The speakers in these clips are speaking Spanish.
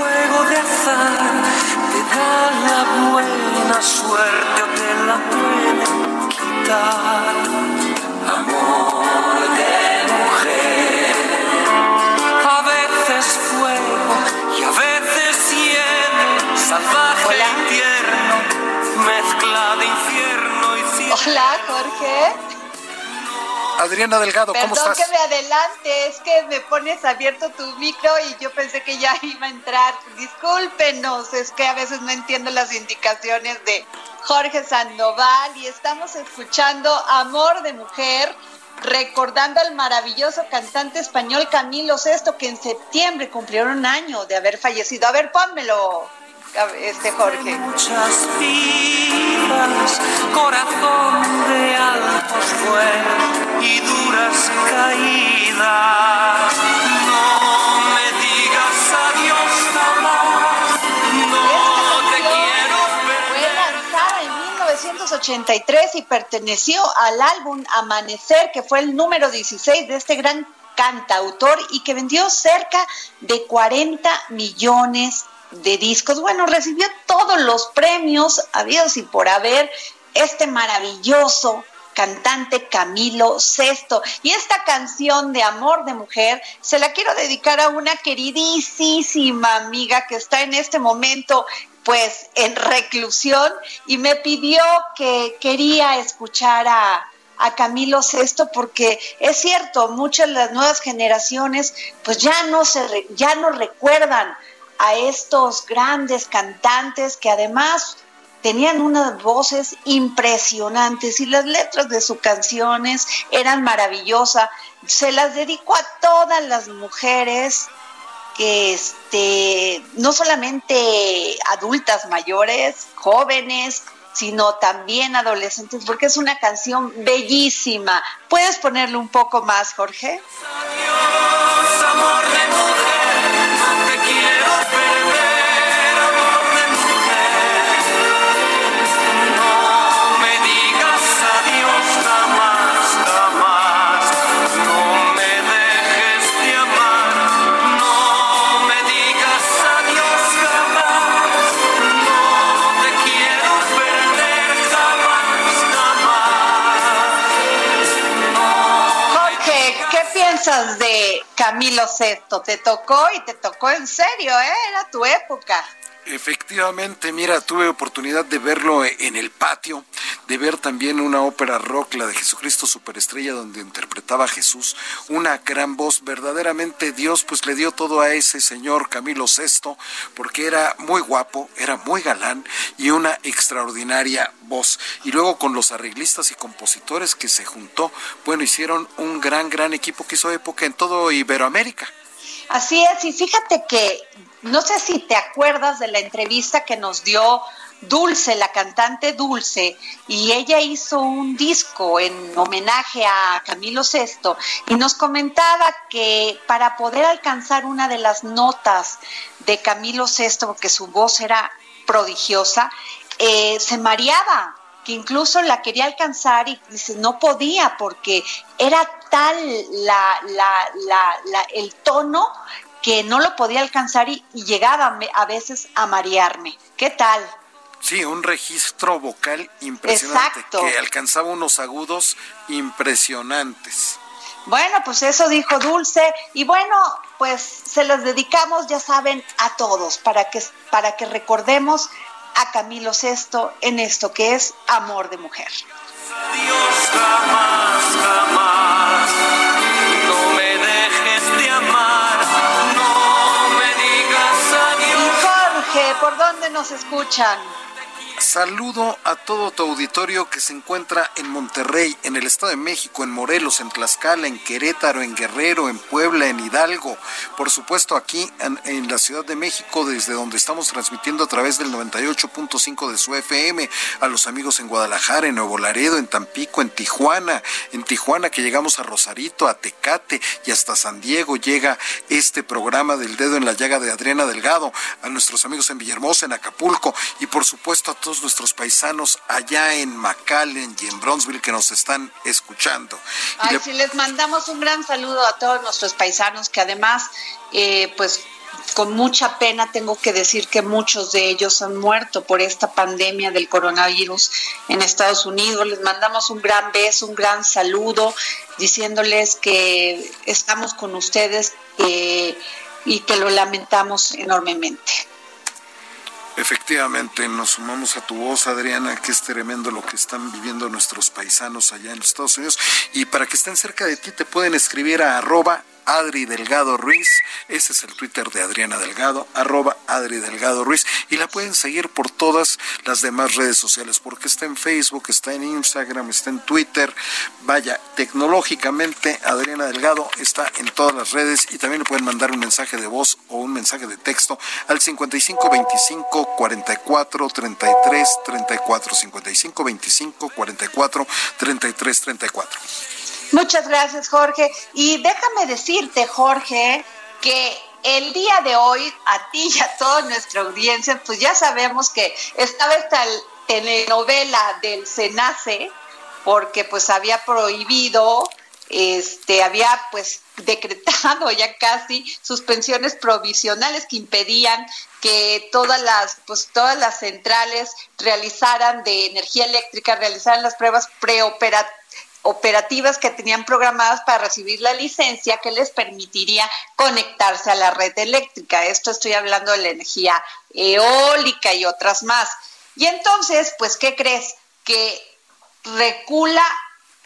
Juego de azar, te da la buena suerte o te la pueden quitar. Amor de mujer, a veces fuego y a veces hielo, salvaje Hola. invierno, mezcla de infierno y cielo. Hola, Jorge. Adriana Delgado, ¿cómo Perdón estás? que me adelante, es que me pones abierto tu micro y yo pensé que ya iba a entrar. Discúlpenos, es que a veces no entiendo las indicaciones de Jorge Sandoval y estamos escuchando Amor de Mujer, recordando al maravilloso cantante español Camilo Sesto, que en septiembre cumplieron un año de haber fallecido. A ver, pónmelo, este Jorge. muchas vidas, corazón de altos vuelos y duras caídas. No me digas adiós jamás, no te quiero Fue lanzada en 1983 y perteneció al álbum Amanecer, que fue el número 16 de este gran cantautor y que vendió cerca de 40 millones de discos. Bueno, recibió todos los premios habidos y por haber este maravilloso cantante Camilo Sesto. Y esta canción de Amor de Mujer se la quiero dedicar a una queridísima amiga que está en este momento pues en reclusión y me pidió que quería escuchar a, a Camilo Sesto porque es cierto, muchas de las nuevas generaciones pues ya no se ya no recuerdan a estos grandes cantantes que además tenían unas voces impresionantes y las letras de sus canciones eran maravillosas. Se las dedico a todas las mujeres que este no solamente adultas mayores, jóvenes, sino también adolescentes, porque es una canción bellísima. ¿Puedes ponerle un poco más, Jorge? Amor de ¿qué piensas de Camilo Sesto? Te tocó y te tocó en serio, ¿eh? Era tu época. Efectivamente, mira, tuve oportunidad de verlo en el patio, de ver también una ópera rock, la de Jesucristo Superestrella, donde interpretaba a Jesús, una gran voz, verdaderamente Dios pues le dio todo a ese señor Camilo VI, porque era muy guapo, era muy galán y una extraordinaria voz. Y luego con los arreglistas y compositores que se juntó, bueno, hicieron un gran, gran equipo que hizo época en todo Iberoamérica. Así es, y fíjate que no sé si te acuerdas de la entrevista que nos dio Dulce, la cantante Dulce, y ella hizo un disco en homenaje a Camilo VI y nos comentaba que para poder alcanzar una de las notas de Camilo VI, porque su voz era prodigiosa, eh, se mareaba, que incluso la quería alcanzar y no podía porque era tal la, el tono que no lo podía alcanzar y, llegaba a veces a marearme. ¿Qué tal? Sí, un registro vocal impresionante que alcanzaba unos agudos impresionantes. Bueno, pues eso dijo Dulce y bueno, pues se los dedicamos, ya saben, a todos para que para que recordemos a Camilo VI en esto que es amor de mujer. ¿Por dónde nos escuchan? Saludo a todo tu auditorio que se encuentra en Monterrey, en el Estado de México, en Morelos, en Tlaxcala, en Querétaro, en Guerrero, en Puebla, en Hidalgo. Por supuesto, aquí en, la Ciudad de México, desde donde estamos transmitiendo a través del 98.5 de su FM, a los amigos en Guadalajara, en Nuevo Laredo, en Tampico, en Tijuana, en Tijuana que llegamos a Rosarito, a Tecate y hasta San Diego llega este programa del dedo en la llaga de Adriana Delgado, a nuestros amigos en Villahermosa, en Acapulco y por supuesto a todos nuestros paisanos allá en McAllen y en Bronzeville que nos están escuchando. Ay, sí, les mandamos un gran saludo a todos nuestros paisanos que además, eh, pues con mucha pena tengo que decir que muchos de ellos han muerto por esta pandemia del coronavirus en Estados Unidos. Les mandamos un gran beso, un gran saludo, diciéndoles que estamos con ustedes eh, y que lo lamentamos enormemente. Efectivamente, nos sumamos a tu voz, Adriana, que es tremendo lo que están viviendo nuestros paisanos allá en los Estados Unidos. Y para que estén cerca de ti, te pueden escribir a arroba Adri Delgado Ruiz. Ese es el Twitter de Adriana Delgado, arroba Adri Delgado Ruiz. Y la pueden seguir por todas las demás redes sociales, porque está en Facebook, está en Instagram, está en Twitter. Vaya, tecnológicamente Adriana Delgado está en todas las redes y también le pueden mandar un mensaje de voz o un mensaje de texto al 55 25 44 33 34 55 25 44 33 34. Muchas gracias, Jorge. Y déjame decirte, Jorge, que el día de hoy, a ti y a toda nuestra audiencia, pues ya sabemos que estaba esta telenovela del SENACE, porque pues había prohibido, este, había pues decretado ya casi suspensiones provisionales que impedían que todas las, pues todas las centrales realizaran de energía eléctrica, realizaran las pruebas preoperativas operativas que tenían programadas para recibir la licencia que les permitiría conectarse a la red eléctrica. Esto estoy hablando de la energía eólica y otras más. Y entonces, pues, ¿qué crees? Que recula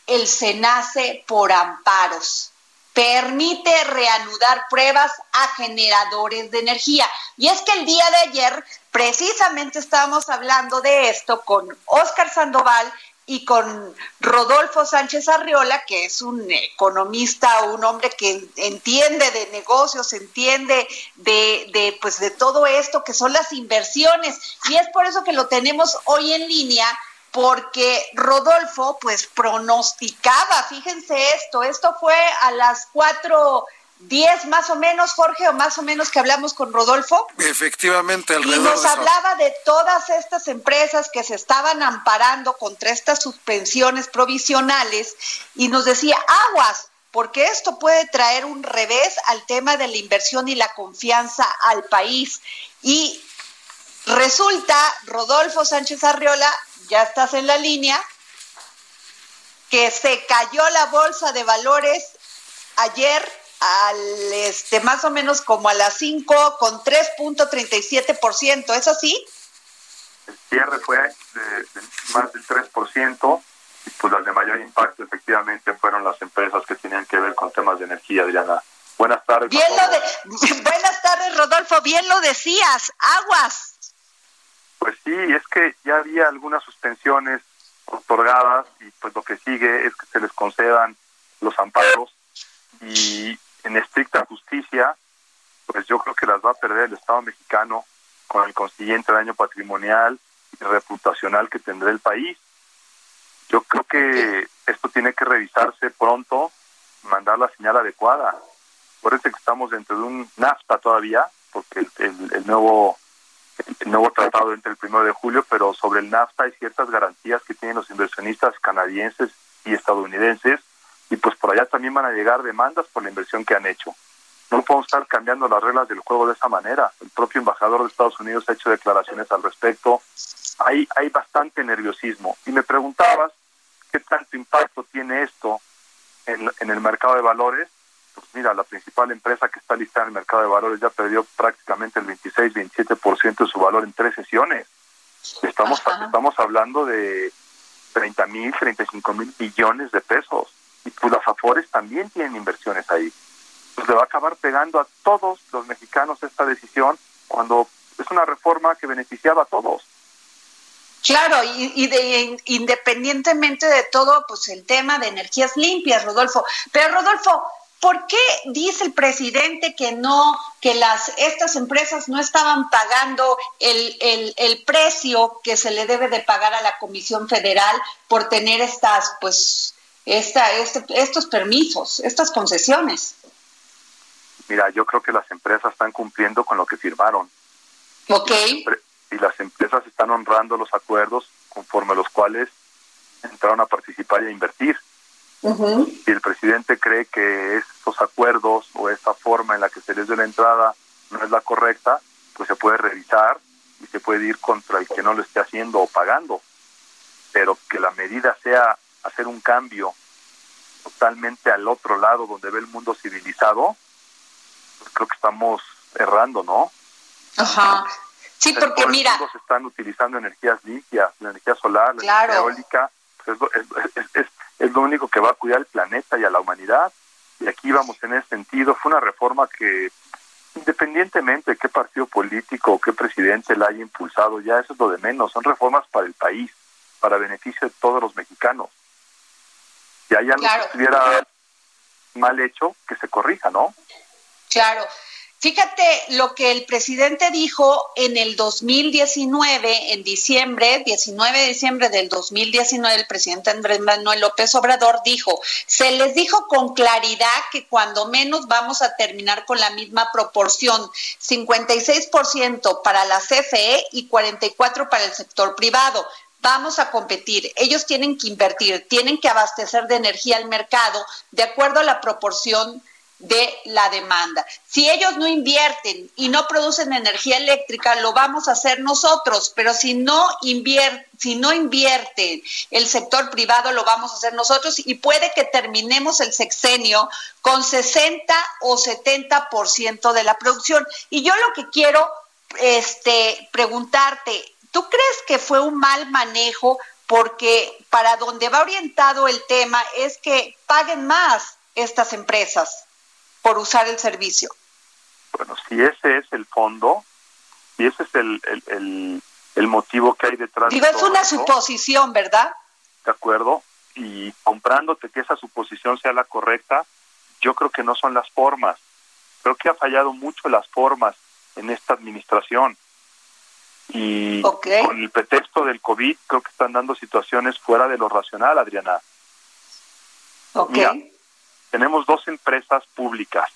el SENACE por amparos. Permite reanudar pruebas a generadores de energía. Y es que el día de ayer precisamente estábamos hablando de esto con Óscar Sandoval, y con Rodolfo Sánchez Arriola, que es un economista, un hombre que entiende de negocios, entiende de, de, pues de todo esto que son las inversiones. Y es por eso que lo tenemos hoy en línea, porque Rodolfo pues pronosticaba, fíjense esto, esto fue a las cuatro 10 más o menos, Jorge, o más o menos que hablamos con Rodolfo. Efectivamente, alrededor Y nos hablaba de todas estas empresas que se estaban amparando contra estas suspensiones provisionales y nos decía, aguas, porque esto puede traer un revés al tema de la inversión y la confianza al país. Y resulta, Rodolfo Sánchez Arriola, ya estás en la línea, que se cayó la bolsa de valores ayer al este más o menos como a las 5 con 3.37%, ¿es así? El cierre fue de, más del 3% y pues las de mayor impacto efectivamente fueron las empresas que tenían que ver con temas de energía, Adriana. Buenas tardes. Bien lo de, buenas tardes, Rodolfo, bien lo decías, aguas. Pues sí, es que ya había algunas suspensiones otorgadas y pues lo que sigue es que se les concedan los amparos y en estricta justicia, pues yo creo que las va a perder el Estado mexicano con el consiguiente daño patrimonial y reputacional que tendrá el país. Yo creo que esto tiene que revisarse pronto, mandar la señal adecuada. Por eso que estamos dentro de un NAFTA todavía, porque el, nuevo el nuevo tratado entre el primero de julio, pero sobre el NAFTA hay ciertas garantías que tienen los inversionistas canadienses y estadounidenses, y pues por allá también van a llegar demandas por la inversión que han hecho. No podemos estar cambiando las reglas del juego de esa manera. El propio embajador de Estados Unidos ha hecho declaraciones al respecto. Hay, hay bastante nerviosismo. Y me preguntabas qué tanto impacto tiene esto en, en el mercado de valores pues mira, la principal empresa que está listada en el mercado de valores ya perdió prácticamente el 26-27% de su valor en tres sesiones. Estamos, estamos hablando de 30 mil, 35 mil billones de pesos. Y pues las también tienen inversiones ahí. Pues le va a acabar pegando a todos los mexicanos esta decisión cuando es una reforma que beneficiaba a todos. Claro, y, de, independientemente de todo, pues el tema de energías limpias, Rodolfo. Pero Rodolfo, ¿Por qué dice el presidente que no, que las estas empresas no estaban pagando el, el, precio que se le debe de pagar a la Comisión Federal por tener estas, pues, esta, este, estos permisos, estas concesiones? Mira, yo creo que las empresas están cumpliendo con lo que firmaron. Ok. Y las empresas están honrando los acuerdos conforme los cuales entraron a participar y a invertir. Si el presidente cree que estos acuerdos o esta forma en la que se les dé la entrada no es la correcta, pues se puede revisar y se puede ir contra el que no lo esté haciendo o pagando. Pero que la medida sea hacer un cambio totalmente al otro lado donde ve el mundo civilizado, pues creo que estamos errando, ¿no? Ajá. Sí, porque mira. Todos están utilizando energías limpias, la energía solar, la energía eólica. Pues es, es lo único que va a cuidar al planeta y a la humanidad. Y aquí vamos en ese sentido. Fue una reforma que, independientemente de qué partido político o qué presidente la haya impulsado, ya eso es lo de menos. Son reformas para el país, para beneficio de todos los mexicanos. Si hay algo que estuviera mal hecho, que se corrija, ¿no? Claro. Fíjate lo que el presidente dijo en el 2019, en diciembre, 19 de diciembre del 2019, el presidente Andrés Manuel López Obrador dijo, se les dijo con claridad que cuando menos vamos a terminar con la misma proporción, 56% para la CFE y 44% para el sector privado vamos a competir. Ellos tienen que invertir, tienen que abastecer de energía al mercado de acuerdo a la proporción de la demanda. Si ellos no invierten y no producen energía eléctrica, lo vamos a hacer nosotros, pero si no invierte, si no invierten el sector privado, lo vamos a hacer nosotros y puede que terminemos el sexenio con 60 o 70% de la producción. Y yo lo que quiero este preguntarte, ¿tú crees que fue un mal manejo porque para donde va orientado el tema es que paguen más estas empresas? por usar el servicio. Bueno, si ese es el fondo, y ese es el, el, el, motivo que hay detrás. Digo, es una suposición, ¿verdad? De acuerdo, y comprándote que esa suposición sea la correcta, yo creo que no son las formas. Creo que ha fallado mucho las formas en esta administración. Y con el pretexto del COVID, creo que están dando situaciones fuera de lo racional, Adriana. Ok tenemos dos empresas públicas.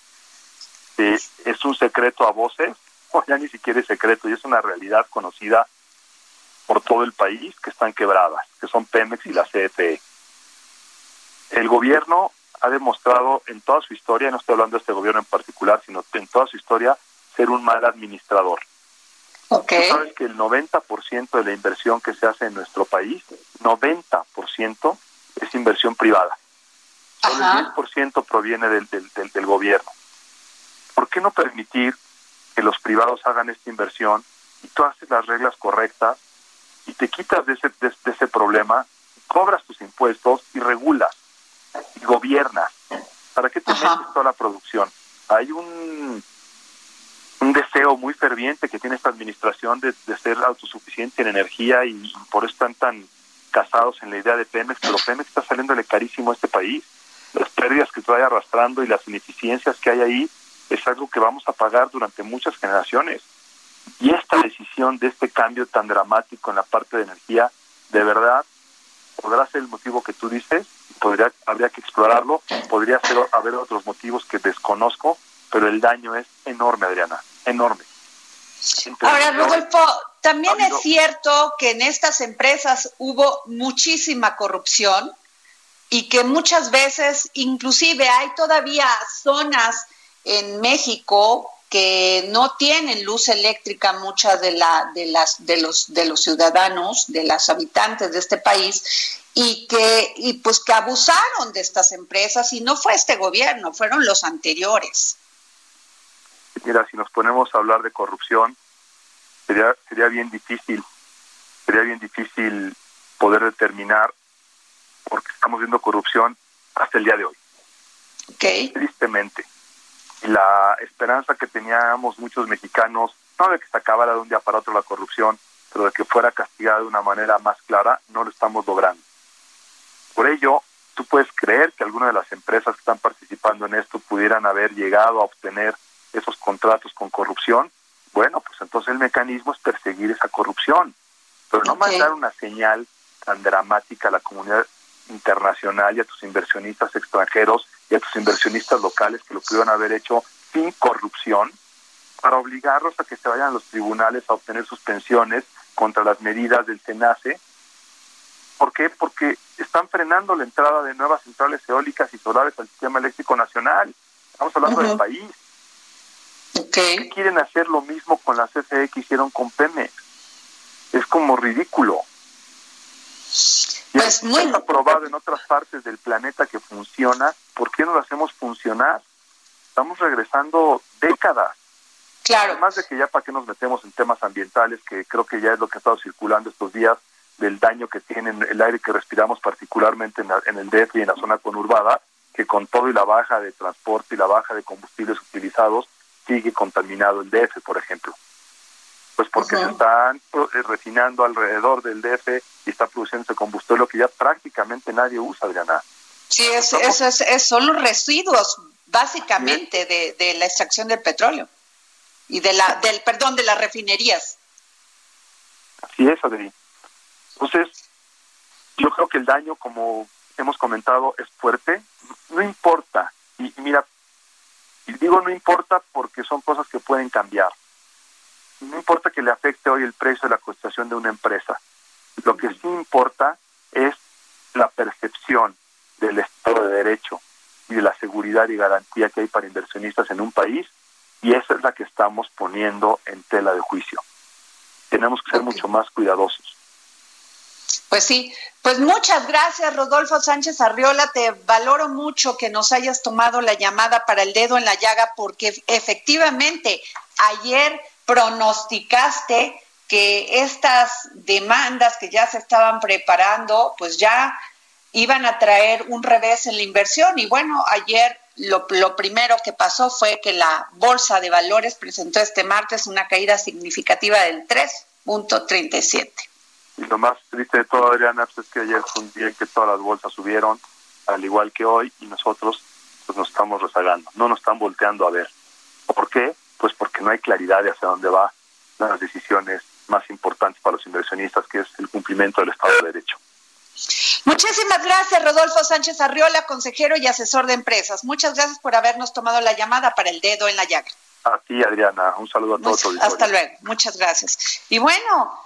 es un secreto a voces, o ya ni siquiera es secreto, y es una realidad conocida por todo el país que están quebradas, que son Pemex y la CFE. El gobierno ha demostrado en toda su historia, no estoy hablando de este gobierno en particular, sino en toda su historia, ser un mal administrador. Okay. sabes que el 90% de la inversión que se hace en nuestro país, 90% es inversión privada. Solo el 10% proviene del, del, del, gobierno. ¿Por qué no permitir que los privados hagan esta inversión y tú haces las reglas correctas y te quitas de ese, de, ese problema, cobras tus impuestos y regulas y gobiernas? ¿Para qué te metes toda la producción? Hay un, un deseo muy ferviente que tiene esta administración de, de ser autosuficiente en energía y por eso están tan casados en la idea de Pemex, pero Pemex está saliéndole carísimo a este país las pérdidas que trae arrastrando y las ineficiencias que hay ahí es algo que vamos a pagar durante muchas generaciones. Y esta decisión de este cambio tan dramático en la parte de energía, de verdad, podrá ser el motivo que tú dices, podría, habría que explorarlo, podría ser, haber otros motivos que desconozco, pero el daño es enorme, Adriana, enorme. Ahora, Rodolfo, también es cierto que en estas empresas hubo muchísima corrupción y que muchas veces, inclusive hay todavía zonas en México que no tienen luz eléctrica muchas de la de las de los de los ciudadanos, de las habitantes de este país y que y pues que abusaron de estas empresas y no fue este gobierno, fueron los anteriores. Mira, si nos ponemos a hablar de corrupción, sería sería bien difícil, sería bien difícil poder determinar porque estamos viendo corrupción hasta el día de hoy. Okay. Tristemente. Y la esperanza que teníamos muchos mexicanos, no de que se acabara de un día para otro la corrupción, pero de que fuera castigada de una manera más clara, no lo estamos logrando. Por ello, tú puedes creer que algunas de las empresas que están participando en esto pudieran haber llegado a obtener esos contratos con corrupción. Bueno, pues entonces el mecanismo es perseguir esa corrupción, pero no mandar una señal tan dramática a la comunidad internacional y a tus inversionistas extranjeros y a tus inversionistas locales que lo pudieron haber hecho sin corrupción para obligarlos a que se vayan a los tribunales a obtener sus pensiones contra las medidas del SENACE. ¿Por qué? Porque están frenando la entrada de nuevas centrales eólicas y solares al sistema eléctrico nacional. Estamos hablando del país. Okay. Quieren hacer lo mismo con la CFE que hicieron con Pemex. Es como ridículo. Pues muy está probado en otras partes del planeta que funciona, ¿por qué no lo hacemos funcionar? Estamos regresando décadas. Claro. Además de que ya para qué nos metemos en temas ambientales, que creo que ya es lo que ha estado circulando estos días, del daño que tiene el aire que respiramos, particularmente en, en el DF y en la zona conurbada, que con todo y la baja de transporte y la baja de combustibles utilizados, sigue contaminado el DF, por ejemplo pues porque se están eh, refinando alrededor del DF y está produciendo combustible que ya prácticamente nadie usa, Adriana. Sí, es, es, son los residuos básicamente de, de, la extracción del petróleo y de la, del, perdón, de las refinerías. Así es, Adri. Entonces, yo creo que el daño, como hemos comentado, es fuerte. No importa. Y, y mira, y digo no importa porque son cosas que pueden cambiar no importa que le afecte hoy el precio de la cotización de una empresa. Lo que sí importa es la percepción del Estado de Derecho y de la seguridad y garantía que hay para inversionistas en un país, y esa es la que estamos poniendo en tela de juicio. Tenemos que ser mucho más cuidadosos. Pues sí, pues muchas gracias Rodolfo Sánchez Arriola, te valoro mucho que nos hayas tomado la llamada para el dedo en la llaga porque efectivamente ayer pronosticaste que estas demandas que ya se estaban preparando, pues ya iban a traer un revés en la inversión. Y bueno, ayer lo, primero que pasó fue que la Bolsa de Valores presentó este martes una caída significativa del 3.37. Y lo más triste de todo, Adriana, pues es que ayer fue un día en que todas las bolsas subieron, al igual que hoy, y nosotros pues nos estamos rezagando, no nos están volteando a ver. ¿Por qué? pues porque no hay claridad de hacia dónde va las decisiones más importantes para los inversionistas, que es el cumplimiento del Estado de Derecho. Muchísimas gracias, Rodolfo Sánchez Arriola, consejero y asesor de empresas. Muchas gracias por habernos tomado la llamada para el dedo en la llaga. A ti, Adriana. Un saludo a todos. Hasta luego. Muchas gracias. Y bueno,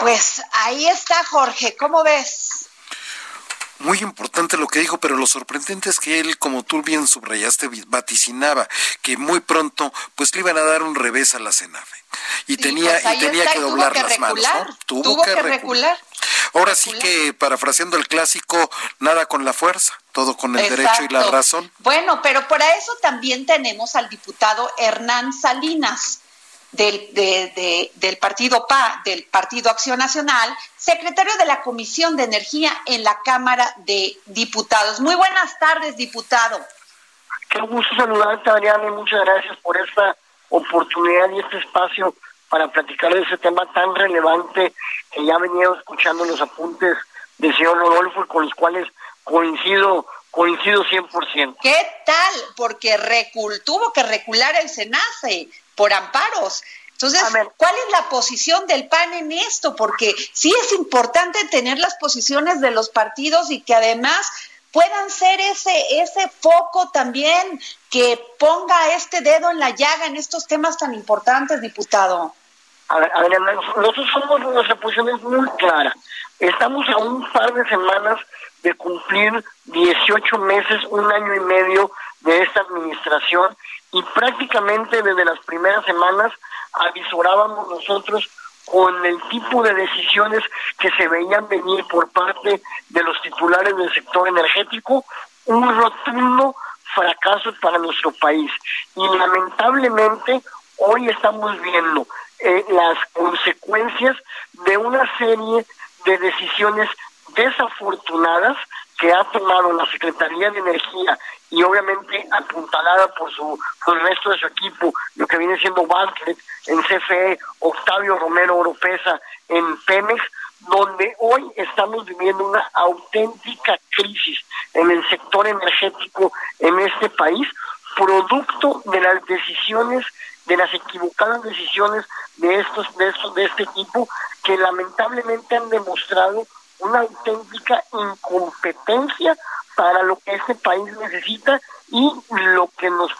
pues ahí está, Jorge. ¿Cómo ves? muy importante lo que dijo, pero lo sorprendente es que él, como tú bien subrayaste, vaticinaba que muy pronto pues le iban a dar un revés a la CENAFE. Y tenía, pues y tenía que doblar las manos. Tuvo, que, recular. Ahora sí que, parafraseando el clásico, nada con la fuerza, todo con el derecho y la razón. Bueno, pero para eso también tenemos al diputado Hernán Salinas del, del partido PA, del Partido Acción Nacional, secretario de la Comisión de Energía en la Cámara de Diputados. Muy buenas tardes, diputado. Qué gusto saludarte, Adriana, y muchas gracias por esta oportunidad y este espacio para platicar de ese tema tan relevante que ya venía escuchando los apuntes del señor Rodolfo con los cuales coincido coincido 100%. ¿Qué tal? Porque recul, tuvo que recular el SENACE por amparos. Entonces, ¿cuál es la posición del PAN en esto? Porque sí es importante tener las posiciones de los partidos y que además puedan ser ese, ese foco también que ponga este dedo en la llaga en estos temas tan importantes, diputado. A ver, nosotros somos, nuestra posición es muy clara. Estamos a un par de semanas de cumplir 18 meses, un año y medio de esta administración y prácticamente desde las primeras semanas avisorábamos nosotros con el tipo de decisiones que se veían venir por parte de los titulares del sector energético, un rotundo fracaso para nuestro país. Y lamentablemente hoy estamos viendo eh, las consecuencias de una serie de decisiones desafortunadas que ha tomado la Secretaría de Energía y obviamente apuntalada por su por el resto de su equipo, lo que viene siendo Bartlett en CFE, Octavio Romero Oropesa en Pemex, donde hoy estamos viviendo una auténtica crisis en el sector energético en este país, producto de las decisiones, de las equivocadas decisiones de estos, de estos, de este tipo, que lamentablemente han demostrado una auténtica incompetencia para lo que este país necesita y lo que nos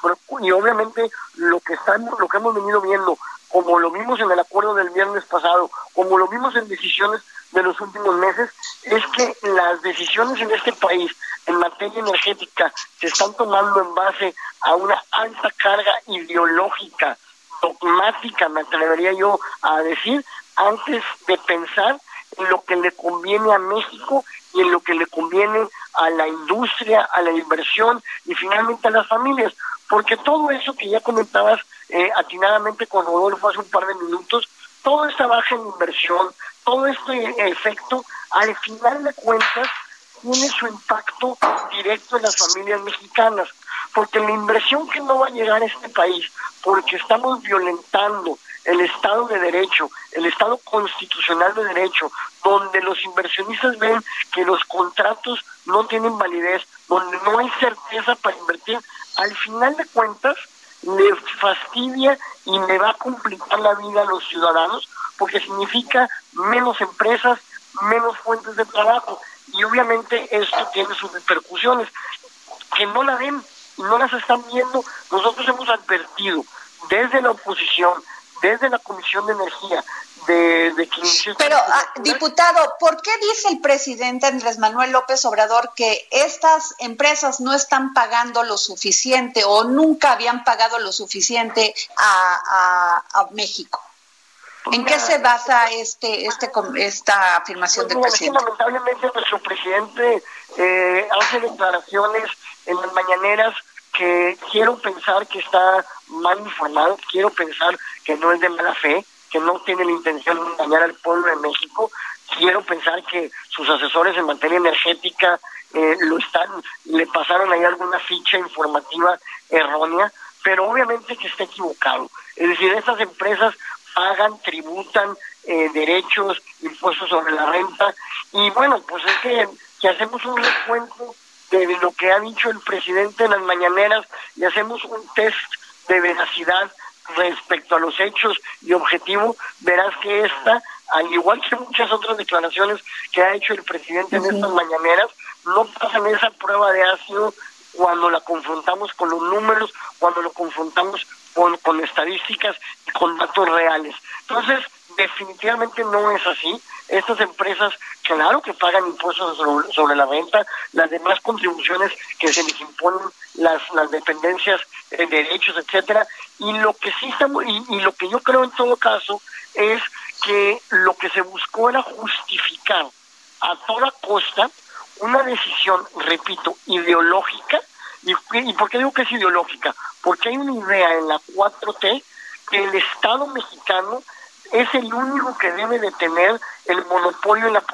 y obviamente lo que estamos lo que hemos venido viendo como lo vimos en el acuerdo del viernes pasado como lo vimos en decisiones de los últimos meses es que las decisiones en este país en materia energética se están tomando en base a una alta carga ideológica dogmática me atrevería yo a decir antes de pensar en lo que le conviene a México y en lo que le conviene a la industria, a la inversión y finalmente a las familias. Porque todo eso que ya comentabas eh, atinadamente con Rodolfo hace un par de minutos, toda esta baja en inversión, todo este efecto, al final de cuentas, tiene su impacto directo en las familias mexicanas. Porque la inversión que no va a llegar a este país, porque estamos violentando el Estado de Derecho, el Estado constitucional de Derecho, donde los inversionistas ven que los contratos no tienen validez, donde no hay certeza para invertir, al final de cuentas le fastidia y le va a complicar la vida a los ciudadanos porque significa menos empresas, menos fuentes de trabajo y obviamente esto tiene sus repercusiones que no la ven no las están viendo. Nosotros hemos advertido desde la oposición, desde la Comisión de Energía, de, Pero, ah, diputado, ¿por qué dice el presidente Andrés Manuel López Obrador que estas empresas no están pagando lo suficiente o nunca habían pagado lo suficiente a, a, México? ¿En qué se basa este, este, esta afirmación del presidente? lamentablemente nuestro presidente eh, hace declaraciones en las mañaneras que quiero pensar que está mal informado, quiero pensar que no es de mala fe, que no tiene la intención de engañar al pueblo de México. Quiero pensar que sus asesores en materia energética eh, lo están, le pasaron ahí alguna ficha informativa errónea, pero obviamente que está equivocado. Es decir, estas empresas pagan, tributan eh, derechos, impuestos sobre la renta, y bueno, pues es que, que hacemos un recuento de lo que ha dicho el presidente en las mañaneras y hacemos un test de veracidad respecto a los hechos y objetivo, verás que esta, al igual que muchas otras declaraciones que ha hecho el presidente en estas mañaneras, no pasan esa prueba de ácido cuando la confrontamos con los números, cuando lo confrontamos con, con estadísticas y con datos reales. Entonces, definitivamente no es así. Estas empresas, claro que pagan impuestos sobre, la renta, las demás contribuciones que se les imponen, las, las dependencias, eh, derechos, etcétera, y lo que sí estamos, y, y lo que yo creo en todo caso es que lo que se buscó era justificar a toda costa una decisión, repito, ideológica. ¿Y, ¿Y por qué digo que es ideológica? Porque hay una idea en la 4T que el Estado mexicano es el único que debe de tener el monopolio en la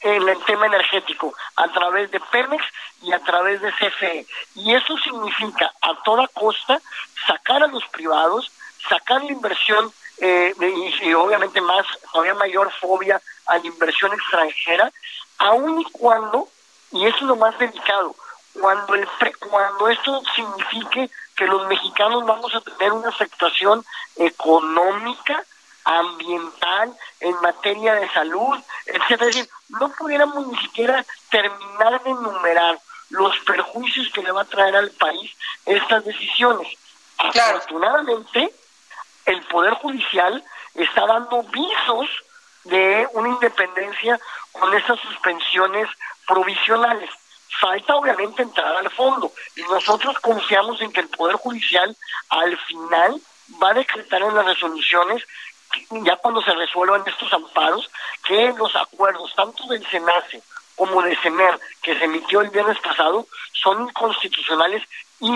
en, el tema energético a través de Pemex y a través de CFE y eso significa a toda costa sacar a los privados sacar la inversión eh, y, obviamente más todavía mayor fobia a la inversión extranjera aun y cuando y eso es lo más delicado cuando el cuando esto signifique que los mexicanos vamos a tener una afectación económica, ambiental, en materia de salud, etcétera Es decir, no pudiéramos ni siquiera terminar de enumerar los perjuicios que le va a traer al país estas decisiones. Afortunadamente, el Poder Judicial está dando visos de una independencia con esas suspensiones provisionales. Falta obviamente entrar al fondo y nosotros confiamos en que el Poder Judicial al final va a decretar en las resoluciones, ya cuando se resuelvan estos amparos, que los acuerdos tanto del SENACE como de CENER que se emitió el viernes pasado son inconstitucionales y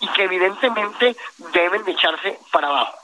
y que evidentemente deben de echarse para abajo.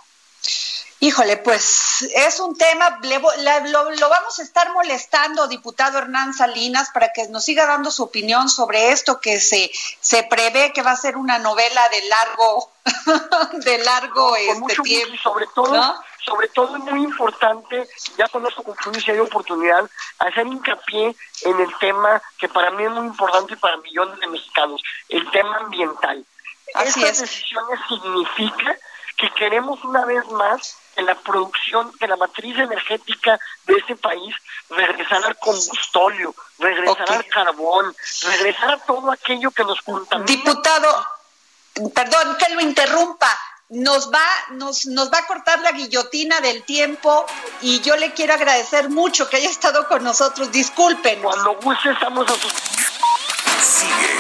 Híjole, pues es un tema, lo, vamos a estar molestando, diputado Hernán Salinas, para que nos siga dando su opinión sobre esto que se, se prevé que va a ser una novela de largo, de largo este tiempo. sobre todo, sobre todo es muy importante, ya con esto concluyo si hay oportunidad, hacer hincapié en el tema que para mí es muy importante y para millones de mexicanos, el tema ambiental. Así Estas decisiones significa que queremos una vez más en la producción de la matriz energética de este país, regresar al combustóleo, regresar al carbón, regresar a todo aquello que nos contamina. Diputado, perdón que lo interrumpa, nos va, nos, nos va a cortar la guillotina del tiempo y yo le quiero agradecer mucho que haya estado con nosotros. Disculpen. Cuando guste estamos a sus... Sigue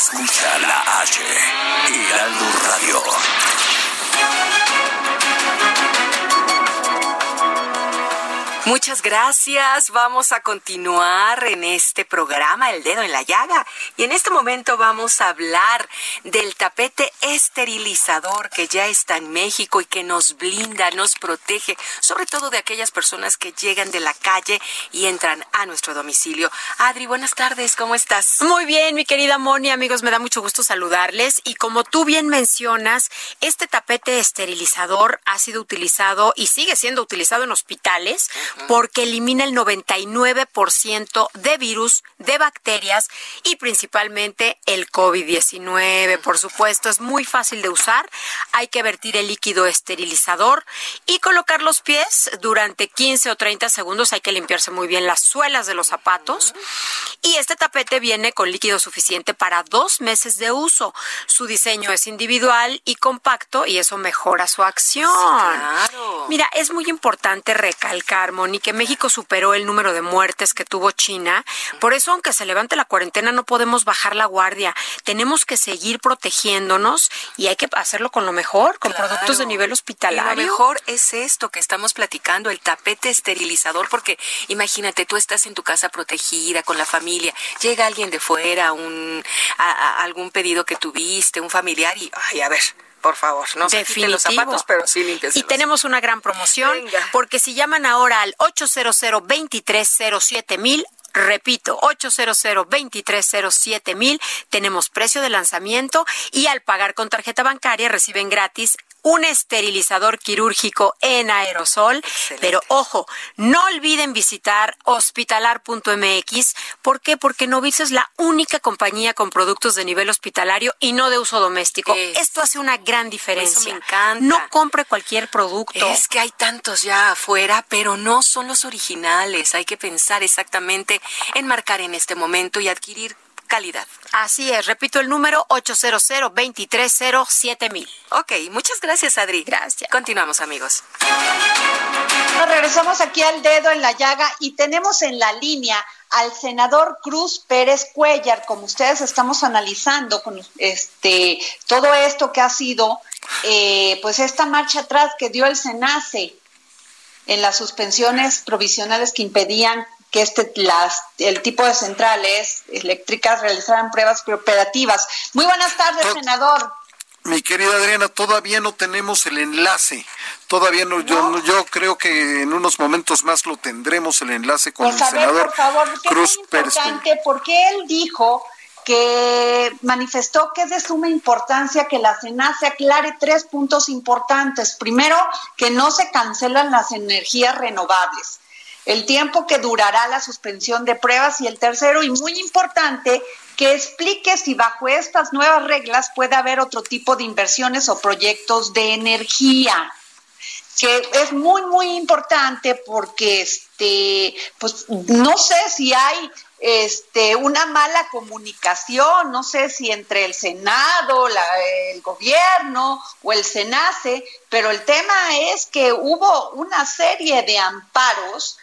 Escucha la H, Heraldo Radio. Muchas gracias. Vamos a continuar en este programa El Dedo en la Llaga. Y en este momento vamos a hablar del tapete esterilizador que ya está en México y que nos blinda, nos protege, sobre todo de aquellas personas que llegan de la calle y entran a nuestro domicilio. Adri, buenas tardes, ¿cómo estás? Muy bien, mi querida Moni, amigos, me da mucho gusto saludarles. Y como tú bien mencionas, este tapete esterilizador ha sido utilizado y sigue siendo utilizado en hospitales porque elimina el 99% de virus, de bacterias y principalmente el COVID-19. Por supuesto, es muy fácil de usar. Hay que vertir el líquido esterilizador y colocar los pies durante 15 o 30 segundos. Hay que limpiarse muy bien las suelas de los zapatos. Y este tapete viene con líquido suficiente para dos meses de uso. Su diseño es individual y compacto y eso mejora su acción. Mira, es muy importante recalcar, ni que México superó el número de muertes que tuvo China. Por eso, aunque se levante la cuarentena, no podemos bajar la guardia. Tenemos que seguir protegiéndonos y hay que hacerlo con lo mejor, con productos de nivel hospitalario. lo mejor es esto que estamos platicando, el tapete esterilizador, porque imagínate, tú estás en tu casa protegida con la familia, llega alguien de fuera, un, algún pedido que tuviste, un familiar y, ay, a ver, por favor, no se los zapatos, pero sí. Y tenemos una gran promoción, porque si llaman ahora al 800 230 mil Repito, 800 230 mil. Tenemos precio de lanzamiento y al pagar con tarjeta bancaria reciben gratis un esterilizador quirúrgico en aerosol. Pero ojo, no olviden visitar hospitalar.mx. ¿Por qué? Porque Novis es la única compañía con productos de nivel hospitalario y no de uso doméstico. Esto hace una gran diferencia. me encanta. No compre cualquier producto. Es que hay tantos ya afuera, pero no son los originales. Hay que pensar exactamente en marcar en este momento y adquirir calidad. Así es, repito el número 800 230 mil. Ok, muchas gracias Adri. Gracias. Continuamos amigos. Nos regresamos aquí al dedo en la llaga y tenemos en la línea al senador Cruz Pérez Cuellar, como ustedes estamos analizando con este todo esto que ha sido eh, pues esta marcha atrás que dio el SENACE en las suspensiones provisionales que impedían que este, las, el tipo de centrales eléctricas realizaran pruebas operativas. Muy buenas tardes, senador. Mi querida Adriana, todavía no tenemos el enlace. Todavía no, Yo, yo creo que en unos momentos más lo tendremos el enlace con pues el senador por favor, Cruz es importante porque él dijo que manifestó que es de suma importancia que la se aclare tres puntos importantes. Primero, que no se cancelan las energías renovables el tiempo que durará la suspensión de pruebas y el tercero, y muy importante, que explique si bajo estas nuevas reglas puede haber otro tipo de inversiones o proyectos de energía que es muy muy importante porque este pues no sé si hay este una mala comunicación, no sé si entre el Senado, el gobierno o el SENACE, pero el tema es que hubo una serie de amparos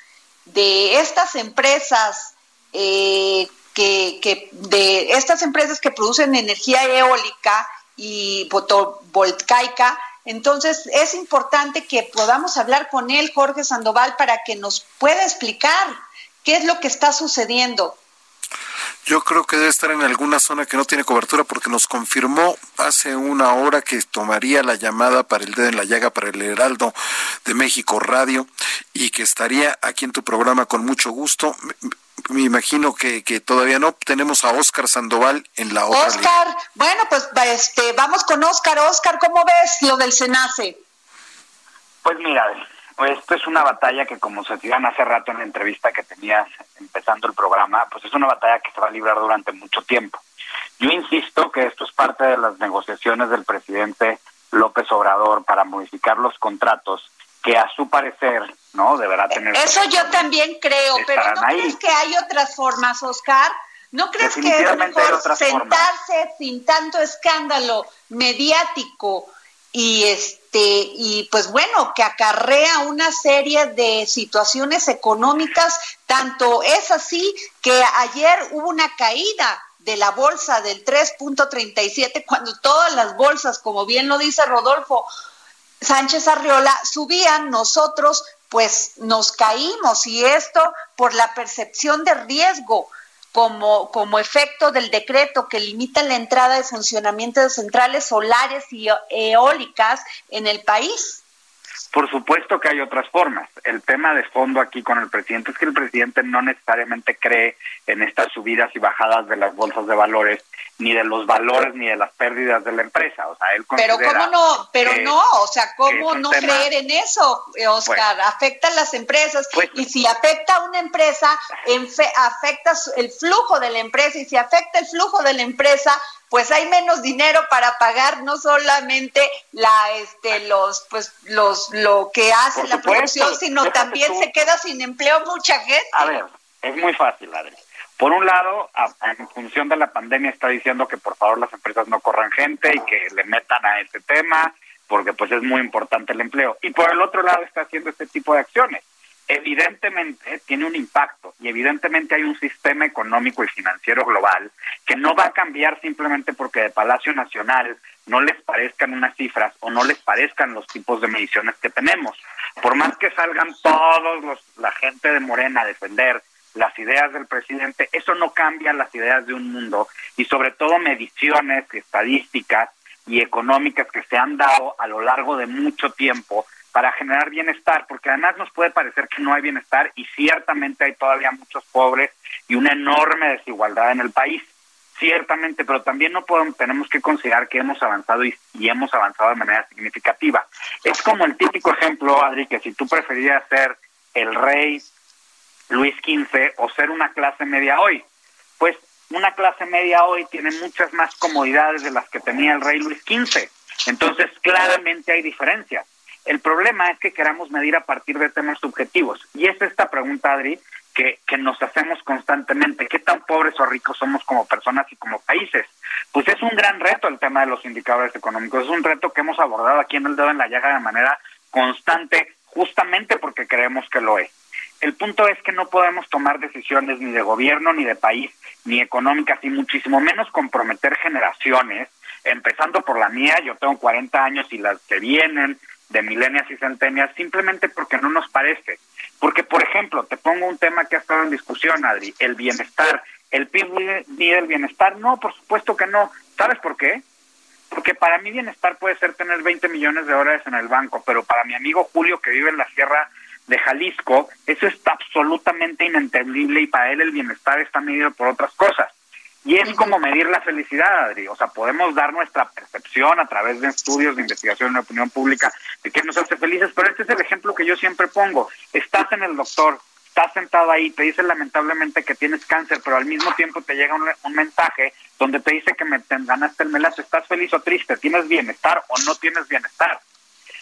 de estas empresas eh, que, de estas empresas que producen energía eólica y fotovoltaica. Entonces es importante que podamos hablar con él, Jorge Sandoval, para que nos pueda explicar qué es lo que está sucediendo. Yo creo que debe estar en alguna zona que no tiene cobertura porque nos confirmó hace una hora que tomaría la llamada para el dedo en la llaga para el Heraldo de México Radio y que estaría aquí en tu programa con mucho gusto. Me imagino que, que todavía no. Tenemos a Oscar Sandoval en la otra. Oscar, bueno, pues este, vamos con Oscar. Oscar, ¿cómo ves lo del SENACE? Pues mira, esto es una batalla que, como se decían hace rato en la entrevista que tenías empezando el programa, pues es una batalla que se va a librar durante mucho tiempo. Yo insisto que esto es parte de las negociaciones del presidente López Obrador para modificar los contratos que a su parecer, ¿no? Deberá tener... Eso yo también creo, pero ¿no crees que hay otras formas, Oscar? ¿No crees que es mejor sentarse sin tanto escándalo mediático y este y pues bueno que acarrea una serie de situaciones económicas tanto es así que ayer hubo una caída de la bolsa del 3.37 cuando todas las bolsas como bien lo dice Rodolfo Sánchez Arriola subían nosotros pues nos caímos y esto por la percepción de riesgo como, como efecto del decreto que limita la entrada de funcionamiento de centrales solares y eólicas en el país. Por supuesto que hay otras formas. El tema de fondo aquí con el presidente es que el presidente no necesariamente cree en estas subidas y bajadas de las bolsas de valores, ni de los valores ni de las pérdidas de la empresa. O sea, él pero cómo no, pero no, o sea, cómo no creer en eso, Oscar. afecta a las empresas pues y si afecta a una empresa, afecta el flujo de la empresa y si afecta el flujo de la empresa, pues hay menos dinero para pagar no solamente la este los pues los lo que hace la producción sino también se queda sin empleo mucha gente. a ver es muy fácil Adri por un lado, en función de la pandemia está diciendo que por favor las empresas no corran gente y que le metan a ese tema, porque pues es muy importante el empleo. Y por el otro lado está haciendo este tipo de acciones. Evidentemente tiene un impacto y evidentemente hay un sistema económico y financiero global que no va a cambiar simplemente porque de Palacio Nacional no les parezcan unas cifras o no les parezcan los tipos de mediciones que tenemos. Por más que salgan todos los, la gente de Morena a defender las ideas del presidente, eso no cambia las ideas de un mundo y sobre todo mediciones, estadísticas y económicas que se han dado a lo largo de mucho tiempo para generar bienestar, porque además nos puede parecer que no hay bienestar y ciertamente hay todavía muchos pobres y una enorme desigualdad en el país, ciertamente, pero también no podemos, tenemos que considerar que hemos avanzado y, y hemos avanzado de manera significativa. Es como el típico ejemplo, Adri, que si tú preferías ser el rey Luis XV o ser una clase media hoy. Pues una clase media hoy tiene muchas más comodidades de las que tenía el rey Luis XV. Entonces, claramente hay diferencias. El problema es que queramos medir a partir de temas subjetivos. Y es esta pregunta, Adri, que, que nos hacemos constantemente. ¿Qué tan pobres o ricos somos como personas y como países? Pues es un gran reto el tema de los indicadores económicos. Es un reto que hemos abordado aquí en el dedo en la llaga de manera constante, justamente porque creemos que lo es. El punto es que no podemos tomar decisiones ni de gobierno, ni de país, ni económicas, y muchísimo menos comprometer generaciones, empezando por la mía, yo tengo 40 años y las que vienen de milenias y centenias, simplemente porque no nos parece. Porque, por ejemplo, te pongo un tema que ha estado en discusión, Adri, el bienestar. ¿El PIB mide el bienestar? No, por supuesto que no. ¿Sabes por qué? Porque para mí bienestar puede ser tener 20 millones de dólares en el banco, pero para mi amigo Julio que vive en la sierra de Jalisco, eso está absolutamente inentendible y para él el bienestar está medido por otras cosas. Y es como medir la felicidad, Adri. O sea, podemos dar nuestra percepción a través de estudios de investigación la opinión pública de qué nos hace felices, pero este es el ejemplo que yo siempre pongo. Estás en el doctor, estás sentado ahí, te dicen lamentablemente que tienes cáncer, pero al mismo tiempo te llega un, mensaje donde te dice que me te ganaste el melazo, estás feliz o triste, tienes bienestar o no tienes bienestar.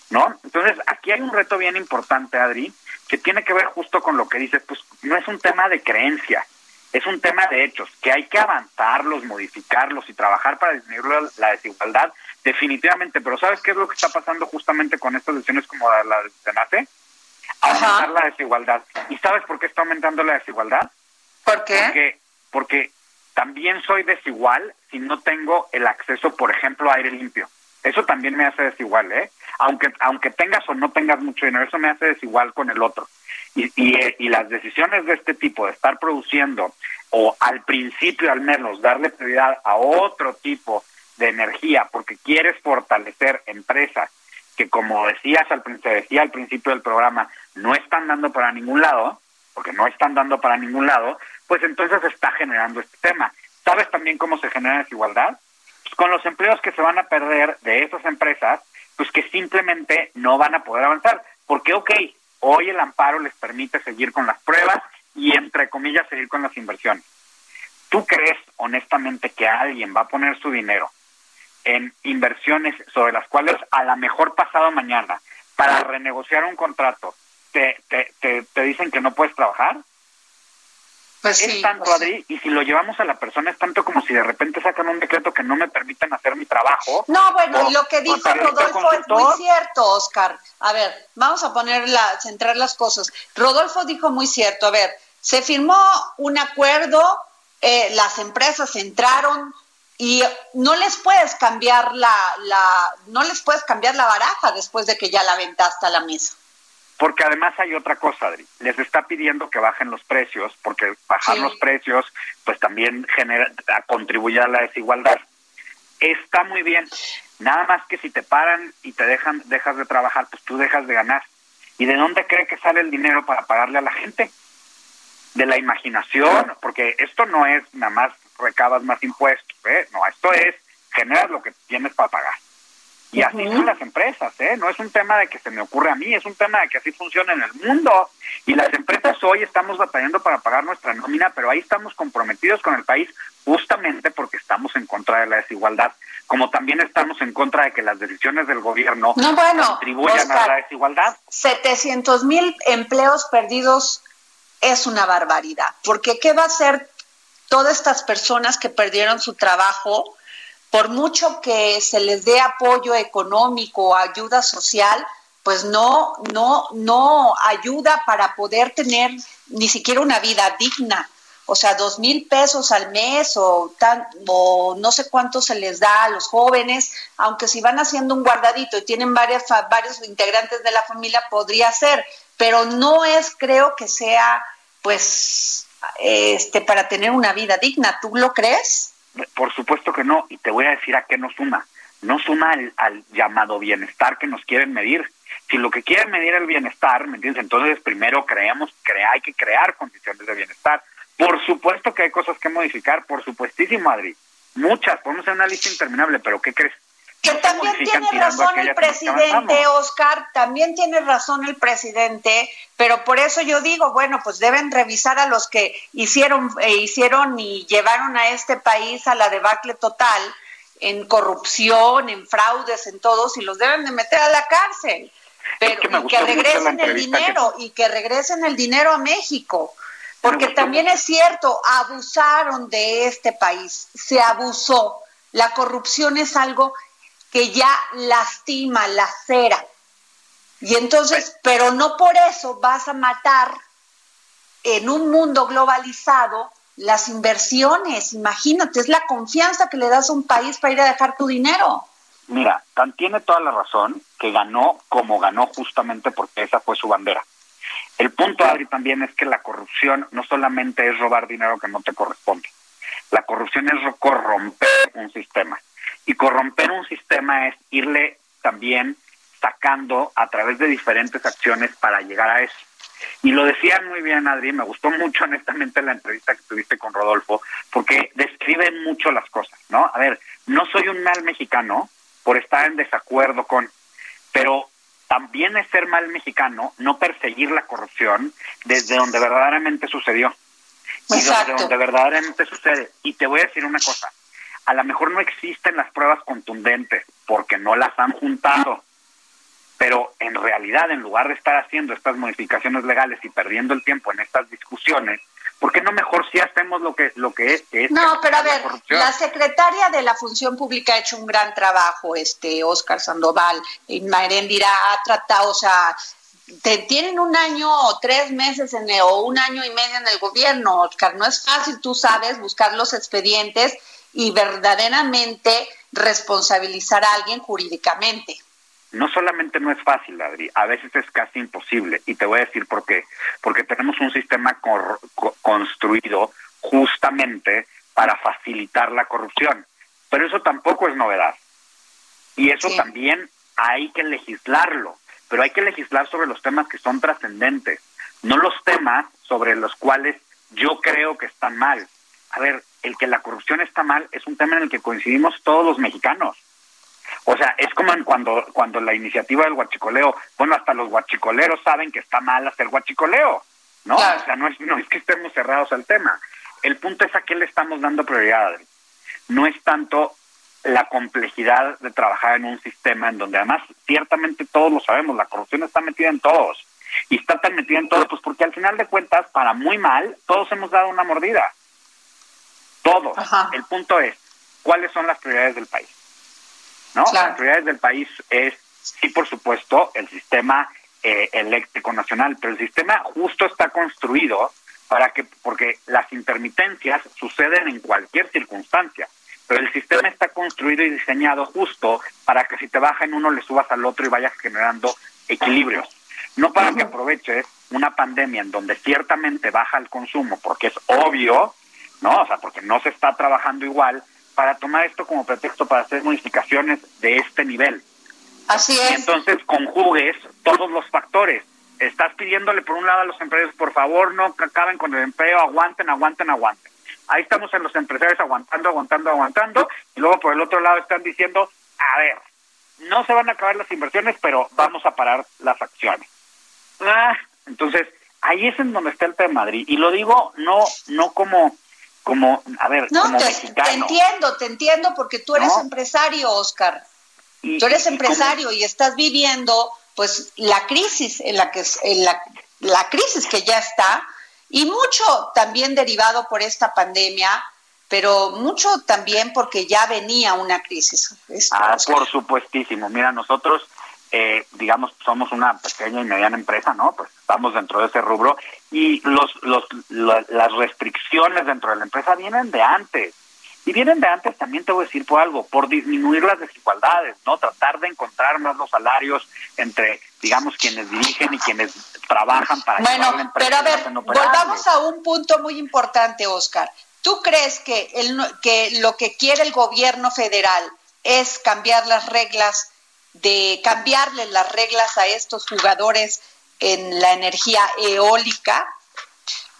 ¿No? Entonces, aquí hay un reto bien importante, Adri, que tiene que ver justo con lo que dices, pues no es un tema de creencia, es un tema de hechos, que hay que avanzarlos, modificarlos y trabajar para disminuir la, desigualdad, definitivamente. Pero ¿sabes qué es lo que está pasando justamente con estas decisiones como la de Senate? Aumentar la desigualdad. ¿Y sabes por qué está aumentando la desigualdad? ¿Por qué? Porque, porque también soy desigual si no tengo el acceso, por ejemplo, a aire limpio. Eso también me hace desigual, ¿eh? Aunque, aunque tengas o no tengas mucho dinero, eso me hace desigual con el otro. Y, y, las decisiones de este tipo, de estar produciendo o al principio al menos darle prioridad a otro tipo de energía porque quieres fortalecer empresas que como decías al decía al principio del programa no están dando para ningún lado porque no están dando para ningún lado pues entonces está generando este tema sabes también cómo se genera desigualdad con los empleos que se van a perder de esas empresas pues que simplemente no van a poder avanzar porque ok Hoy el amparo les permite seguir con las pruebas y, entre comillas, seguir con las inversiones. ¿Tú crees honestamente que alguien va a poner su dinero en inversiones sobre las cuales a lo mejor pasado mañana, para renegociar un contrato, te, te, te, te dicen que no puedes trabajar? Pues es tanto, pues Adri, y si lo llevamos a la persona es tanto como si de repente sacan un decreto que no me permiten hacer mi trabajo. No, bueno, y lo que dijo Rodolfo es muy cierto, Oscar. A ver, vamos a poner centrar las cosas. Rodolfo dijo muy cierto, a ver, se firmó un acuerdo, eh, las empresas entraron y no les puedes cambiar la, la, no les puedes cambiar la baraja después de que ya la aventaste a la mesa. Porque además hay otra cosa, Adri. Les está pidiendo que bajen los precios, porque bajar los precios, pues también genera, contribuye a la desigualdad. Está muy bien. Nada más que si te paran y te dejan, dejas de trabajar, pues tú dejas de ganar. ¿Y de dónde cree que sale el dinero para pagarle a la gente? De la imaginación, porque esto no es nada más recabas más impuestos, ¿eh? No, esto es generas lo que tienes para pagar. Y así son las empresas, ¿eh? No es un tema de que se me ocurre a mí, es un tema de que así funciona en el mundo. Y las empresas hoy estamos batallando para pagar nuestra nómina, pero ahí estamos comprometidos con el país justamente porque estamos en contra de la desigualdad, como también estamos en contra de que las decisiones del gobierno no, contribuyan a la desigualdad. 700 mil empleos perdidos es una barbaridad, porque ¿qué va a hacer todas estas personas que perdieron su trabajo? Por mucho que se les dé apoyo económico ayuda social, pues no, no, no ayuda para poder tener ni siquiera una vida digna. O sea, dos mil pesos al mes o, no sé cuánto se les da a los jóvenes, aunque si van haciendo un guardadito y tienen varios integrantes de la familia, podría ser, pero no es, creo que sea, pues, este, para tener una vida digna. ¿Tú lo crees? Por supuesto que no, y te voy a decir a qué no suma. No suma al, llamado bienestar que nos quieren medir. Si lo que quieren medir es el bienestar, ¿me entiendes? Entonces primero creemos, crea, hay que crear condiciones de bienestar. Por supuesto que hay cosas que modificar, por supuestísimo, Adri. Muchas, podemos hacer una lista interminable, pero ¿qué crees? Que también tiene razón el presidente, Oscar, también tiene razón el presidente, pero por eso yo digo, bueno, pues deben revisar a los que hicieron, e hicieron y llevaron a este país a la debacle total en corrupción, en fraudes, en todos, y los deben de meter a la cárcel. Pero que y que regresen el dinero, y que regresen el dinero a México. Porque también es cierto, abusaron de este país, se abusó. La corrupción es algo que ya lastima, lacera. Y entonces, pero no por eso vas a matar en un mundo globalizado las inversiones. Imagínate, es la confianza que le das a un país para ir a dejar tu dinero. Mira, Tan tiene toda la razón que ganó como ganó justamente porque esa fue su bandera. El punto, Adri, también es que la corrupción no solamente es robar dinero que no te corresponde. La corrupción es corromper un sistema. Y corromper un sistema es irle también sacando a través de diferentes acciones para llegar a eso. Y lo decían muy bien, Adri, me gustó mucho honestamente la entrevista que tuviste con Rodolfo, porque describen mucho las cosas, ¿no? A ver, no soy un mal mexicano por estar en desacuerdo con, pero también es ser mal mexicano no perseguir la corrupción desde donde verdaderamente sucedió. Y desde donde verdaderamente sucede. Y te voy a decir una cosa, a lo mejor no existen las pruebas contundentes porque no las han juntado pero en realidad, en lugar de estar haciendo estas modificaciones legales y perdiendo el tiempo en estas discusiones, ¿por qué no mejor si hacemos lo que, lo que es? no, pero a ver, la secretaria de la Función Pública ha hecho un gran trabajo, este Oscar Sandoval, y dirá, ha tratado, o sea, te, tienen un año o tres meses en o un año y medio en el gobierno, Oscar, no es fácil, tú sabes, buscar los expedientes y verdaderamente responsabilizar a alguien jurídicamente no solamente no es fácil, Adri, a veces es casi imposible. Y te voy a decir por qué. Porque tenemos un sistema construido justamente para facilitar la corrupción. Pero eso tampoco es novedad. Y eso también hay que legislarlo. Pero hay que legislar sobre los temas que son trascendentes, no los temas sobre los cuales yo creo que están mal. A ver, el que la corrupción está mal es un tema en el que coincidimos todos los mexicanos. O sea, es como cuando, cuando la iniciativa del huachicoleo, bueno, hasta los huachicoleros saben que está mal hacer huachicoleo, ¿no? O sea, no es, no es que estemos cerrados al tema. El punto es a qué le estamos dando prioridad. No es tanto la complejidad de trabajar en un sistema en donde además ciertamente todos lo sabemos, la corrupción está metida en todos. Y está tan metida en todos, pues porque al final de cuentas, para muy mal, todos hemos dado una mordida. Todos. El punto es, ¿cuáles son las prioridades del país? ¿no? Las prioridades del país es, sí, por supuesto, el sistema eh, eléctrico nacional, pero el sistema justo está construido para que, porque las intermitencias suceden en cualquier circunstancia, pero el sistema está construido y diseñado justo para que si te baja en uno le subas al otro y vayas generando equilibrios. No para que aproveches una pandemia en donde ciertamente baja el consumo, porque es obvio, ¿no? O sea, porque no se está trabajando igual, para tomar esto como pretexto para hacer modificaciones de este nivel. Así es. Y entonces conjugues todos los factores. Estás pidiéndole por un lado a los empresarios, por favor, no acaben con el empleo, aguanten, aguanten, aguanten. Ahí estamos en los empresarios aguantando, aguantando, aguantando, y luego por el otro lado están diciendo, a ver, no se van a acabar las inversiones, pero vamos a parar las acciones. Ah, entonces, ahí es en donde está el tema de Madrid. Y lo digo no, no como como, a ver, no, te, entiendo, te entiendo porque tú eres empresario, Oscar. tú eres empresario y, estás viviendo pues la crisis en la que en la, la crisis que ya está y mucho también derivado por esta pandemia, pero mucho también porque ya venía una crisis. ah, por supuestísimo. Mira, nosotros eh, digamos, somos una pequeña y mediana empresa, ¿no? Pues estamos dentro de ese rubro y los, los, las restricciones dentro de la empresa vienen de antes. Y vienen de antes también te voy a decir por algo, por disminuir las desigualdades, ¿no? Tratar de encontrar más los salarios entre, digamos, quienes dirigen y quienes trabajan para bueno, la pero a ver, volvamos a un punto muy importante, Oscar. ¿Tú crees que, el, que lo que quiere el gobierno federal es cambiar las reglas de cambiarle las reglas a estos jugadores en la energía eólica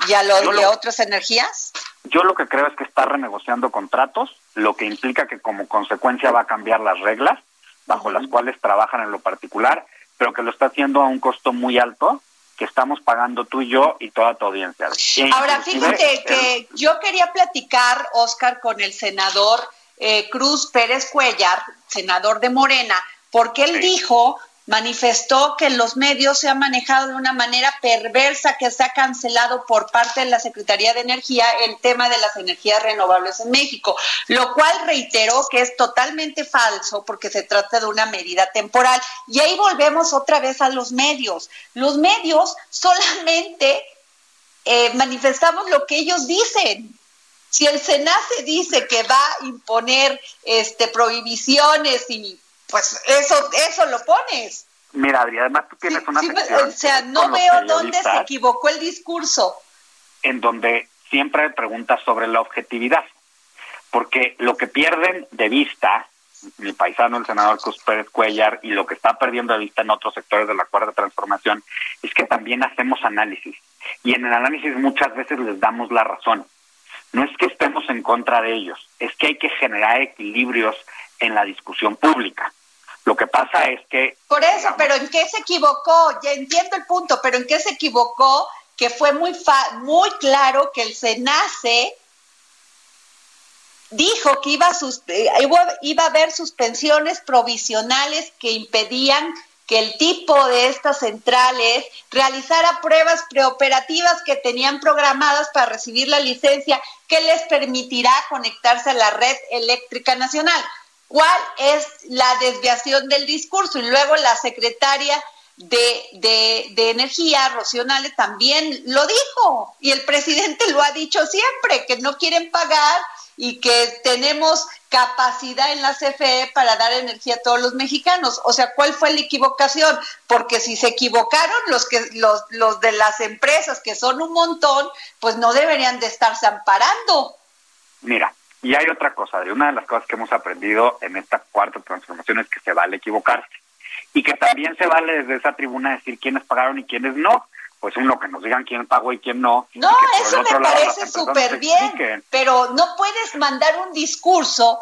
y a, lo, de otras energías? Yo lo que creo es que está renegociando contratos, lo que implica que como consecuencia va a cambiar las reglas bajo las cuales trabajan en lo particular, pero que lo está haciendo a un costo muy alto que estamos pagando tú y yo y toda tu audiencia. Ahora, fíjate que yo quería platicar, Oscar, con el senador eh, Cruz Pérez Cuellar, senador de Morena, porque él dijo, manifestó que los medios se han manejado de una manera perversa, que se ha cancelado por parte de la Secretaría de Energía el tema de las energías renovables en México, lo cual reiteró que es totalmente falso porque se trata de una medida temporal. Y ahí volvemos otra vez a los medios. Los medios solamente eh, manifestamos lo que ellos dicen. Si el SENACE dice que va a imponer este, prohibiciones y pues eso, eso lo pones. Mira, Adri, además tú tienes una O sea, no veo dónde se equivocó el discurso. En donde siempre preguntas sobre la objetividad. Porque lo que pierden de vista mi paisano, el senador Cruz Pérez Cuellar, y lo que está perdiendo de vista en otros sectores de la cuarta transformación, es que también hacemos análisis. Y en el análisis muchas veces les damos la razón. No es que estemos en contra de ellos, es que hay que generar equilibrios en la discusión pública. Lo que pasa es que... Por eso, pero ¿en qué se equivocó? Ya entiendo el punto, pero ¿en qué se equivocó? Que fue muy, muy claro que el SENACE dijo que eh, iba a haber suspensiones provisionales que impedían que el tipo de estas centrales realizara pruebas preoperativas que tenían programadas para recibir la licencia que les permitirá conectarse a la red eléctrica nacional. ¿Cuál es la desviación del discurso? Y luego la secretaria de, de, Energía, Rocío también lo dijo. Y el presidente lo ha dicho siempre, que no quieren pagar y que tenemos capacidad en la CFE para dar energía a todos los mexicanos. O sea, ¿cuál fue la equivocación? Porque si se equivocaron los que los, los de las empresas que son un montón, pues no deberían de estarse amparando. Mira, y hay otra cosa, de una de las cosas que hemos aprendido en esta cuarta transformación es que se vale equivocarse. Y que también se vale desde esa tribuna decir quiénes pagaron y quiénes no. Pues uno que nos digan quién pagó y quién no. No, eso me parece súper bien, pero no puedes mandar un discurso,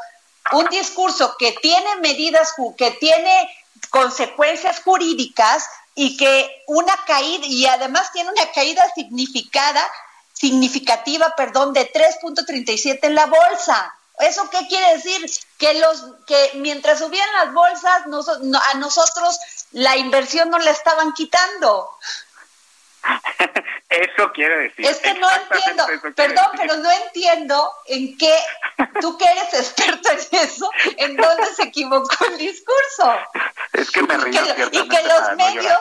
un discurso que tiene medidas, que tiene consecuencias jurídicas y que una caída, y además tiene una caída significada, significativa, perdón, de 3.37 en la bolsa. ¿Eso qué quiere decir? Que los que mientras subían las bolsas, a nosotros la inversión no la estaban quitando. Eso quiere decir. Es que no entiendo, perdón, pero no entiendo en qué, tú que eres experto en eso, en dónde se equivocó el discurso. Es que me río Y que los medios,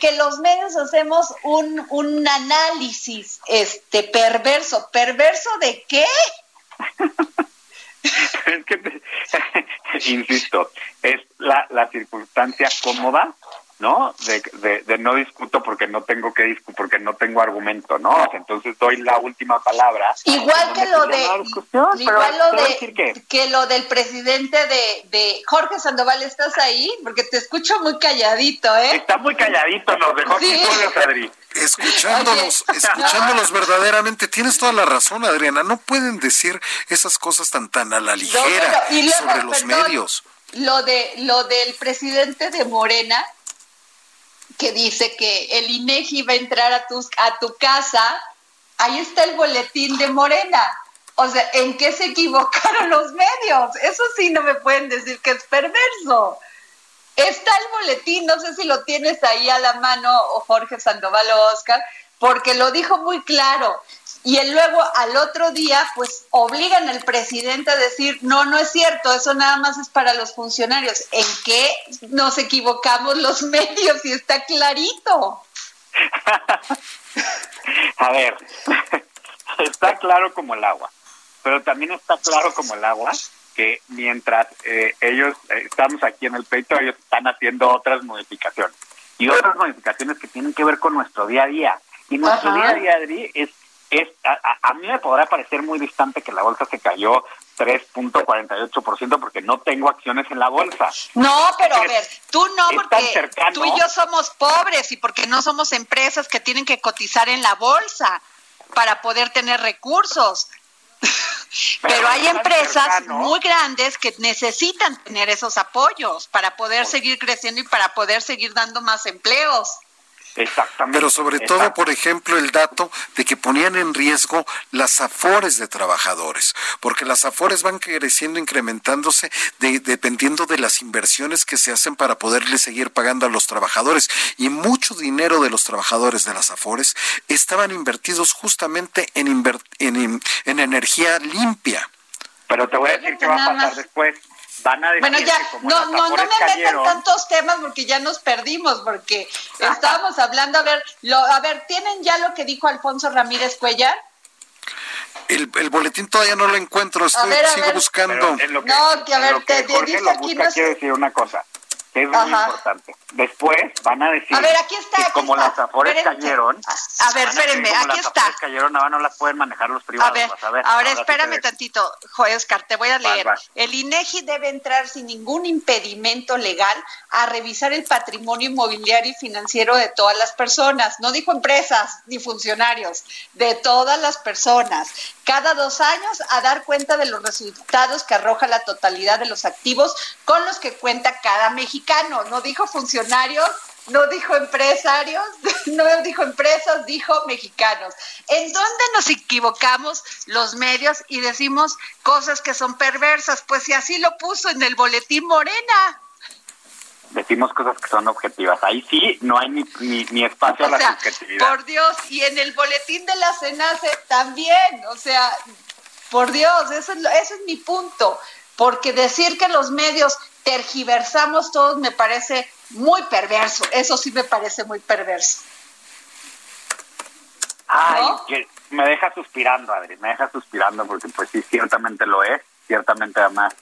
que los medios hacemos un, un análisis este perverso. ¿Perverso de qué? que, insisto, es la, la circunstancia cómoda ¿no? De, de, no discuto porque no tengo que discutir, porque no tengo argumento, ¿no? Entonces doy la última palabra. Igual que lo de, igual lo de que lo del presidente de, de Jorge Sandoval, ¿estás ahí? Porque te escucho muy calladito, ¿eh? Está muy calladito, nos dejó ¿Sí? Adri. Escuchándonos, escuchándonos verdaderamente, tienes toda la razón, Adriana, no pueden decir esas cosas tan tan a la ligera sobre los medios. Lo de lo del presidente de Morena, que dice que el INEGI va a entrar a, tus, a tu casa, ahí está el boletín de Morena. O sea, ¿en qué se equivocaron los medios? Eso sí no me pueden decir que es perverso. Está el boletín, no sé si lo tienes ahí a la mano, o Jorge Sandoval o Oscar, porque lo dijo muy claro y luego al otro día pues obligan al presidente a decir, no, no es cierto, eso nada más es para los funcionarios. ¿En qué nos equivocamos los medios y está clarito? a ver, está claro como el agua, pero también está claro como el agua que mientras eh, ellos eh, estamos aquí en el peito, ellos están haciendo otras modificaciones. Y otras modificaciones que tienen que ver con nuestro día a día. Y nuestro día a día, Adri, es es, a, mí me podrá parecer muy distante que la bolsa se cayó 3.48% porque no tengo acciones en la bolsa. No, pero a ver, tú no, porque tú y yo somos pobres y porque no somos empresas que tienen que cotizar en la bolsa para poder tener recursos. Pero, hay empresas muy grandes que necesitan tener esos apoyos para poder seguir creciendo y para poder seguir dando más empleos. Exactamente. Pero sobre todo, por ejemplo, el dato de que ponían en riesgo las afores de trabajadores, porque las afores van creciendo, incrementándose dependiendo de las inversiones que se hacen para poderle seguir pagando a los trabajadores. Y mucho dinero de los trabajadores de las afores estaban invertidos justamente en, en, en energía limpia. Pero te voy a decir qué va a pasar después bueno, ya, no, no, no me metan tantos temas porque ya nos perdimos, porque estábamos hablando, a ver, lo, a ver, ¿tienen ya lo que dijo Alfonso Ramírez Cuellar? El, el boletín todavía no lo encuentro, estoy, sigo buscando. no, que a ver, te, dice aquí no quiero decir una cosa. Es muy importante. Después van a decir a ver, aquí está, que aquí como está. las afores cayeron, a, ver, espérenme, aquí las está. Afores cayeron, ahora no las pueden manejar los privados. A ver, vas a ver ahora, sí espérame te- tantito, Oscar, te voy a leer. vas. El INEGI debe entrar sin ningún impedimento legal a revisar el patrimonio inmobiliario y financiero de todas las personas. No dijo empresas ni funcionarios, de todas las personas. Cada dos años a dar cuenta de los resultados que arroja la totalidad de los activos con los que cuenta cada mexicano. No dijo funcionarios, no dijo empresarios, no dijo empresas, dijo mexicanos. ¿En dónde nos equivocamos los medios y decimos cosas que son perversas? Pues si así lo puso en el boletín Morena. decimos cosas que son objetivas. Ahí sí no hay ni, ni, ni espacio a la sea, subjetividad. por Dios, y en el boletín de la CENACE también, o sea, por Dios, eso es, ese es mi punto, porque decir que los medios tergiversamos todos me parece muy perverso, eso sí me parece muy perverso. Ay, ¿no? que me deja suspirando, Adri, me deja suspirando porque pues sí, ciertamente lo es, ciertamente además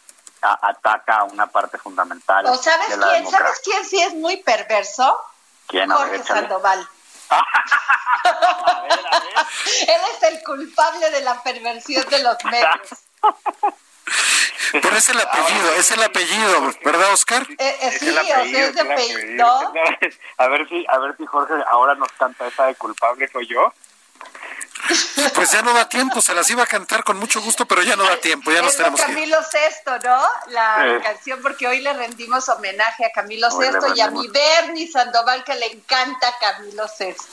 a- ataca a una parte fundamental ¿O sabes de la quién? democracia. ¿Sabes quién sí es muy perverso? ¿Quién? A ver, Jorge échale. Sandoval. Él es el culpable de la perversión de los medios. Pero es el apellido, es el apellido, ¿verdad, Oscar? Eh, eh, sí, el o sea, apellido, es es el apellido. apellido. A ver si, a ver si Jorge ahora nos canta esa de culpable soy yo. Pues ya no da tiempo, se las iba a cantar con mucho gusto, pero ya no da tiempo, ya nos Es tenemos que ir. Camilo Sesto, ¿no? La canción, porque hoy le rendimos homenaje a Camilo Hoy Sesto y a mi Bernie Sandoval, que le encanta Camilo Sesto.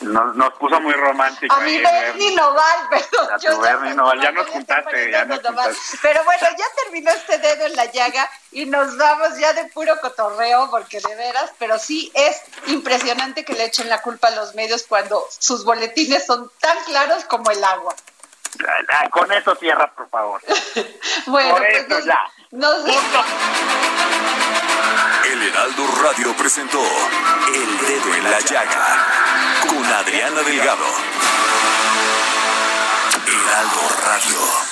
Nos, nos puso muy romántico. A mi Bernie Noval, pero A tu Bernie Noval, ya nos juntaste, ya nos juntaste. Pero bueno, ya terminó este dedo en la llaga y nos vamos ya de puro cotorreo, porque de veras, pero sí es impresionante que le echen la culpa a los medios cuando sus boletines son tan claros como el agua. Ah, Con eso cierra, por favor. Bueno, Por pues nos, ya. nos El Heraldo Radio presentó El Dedo en la Llaga con Adriana Delgado. Heraldo Radio.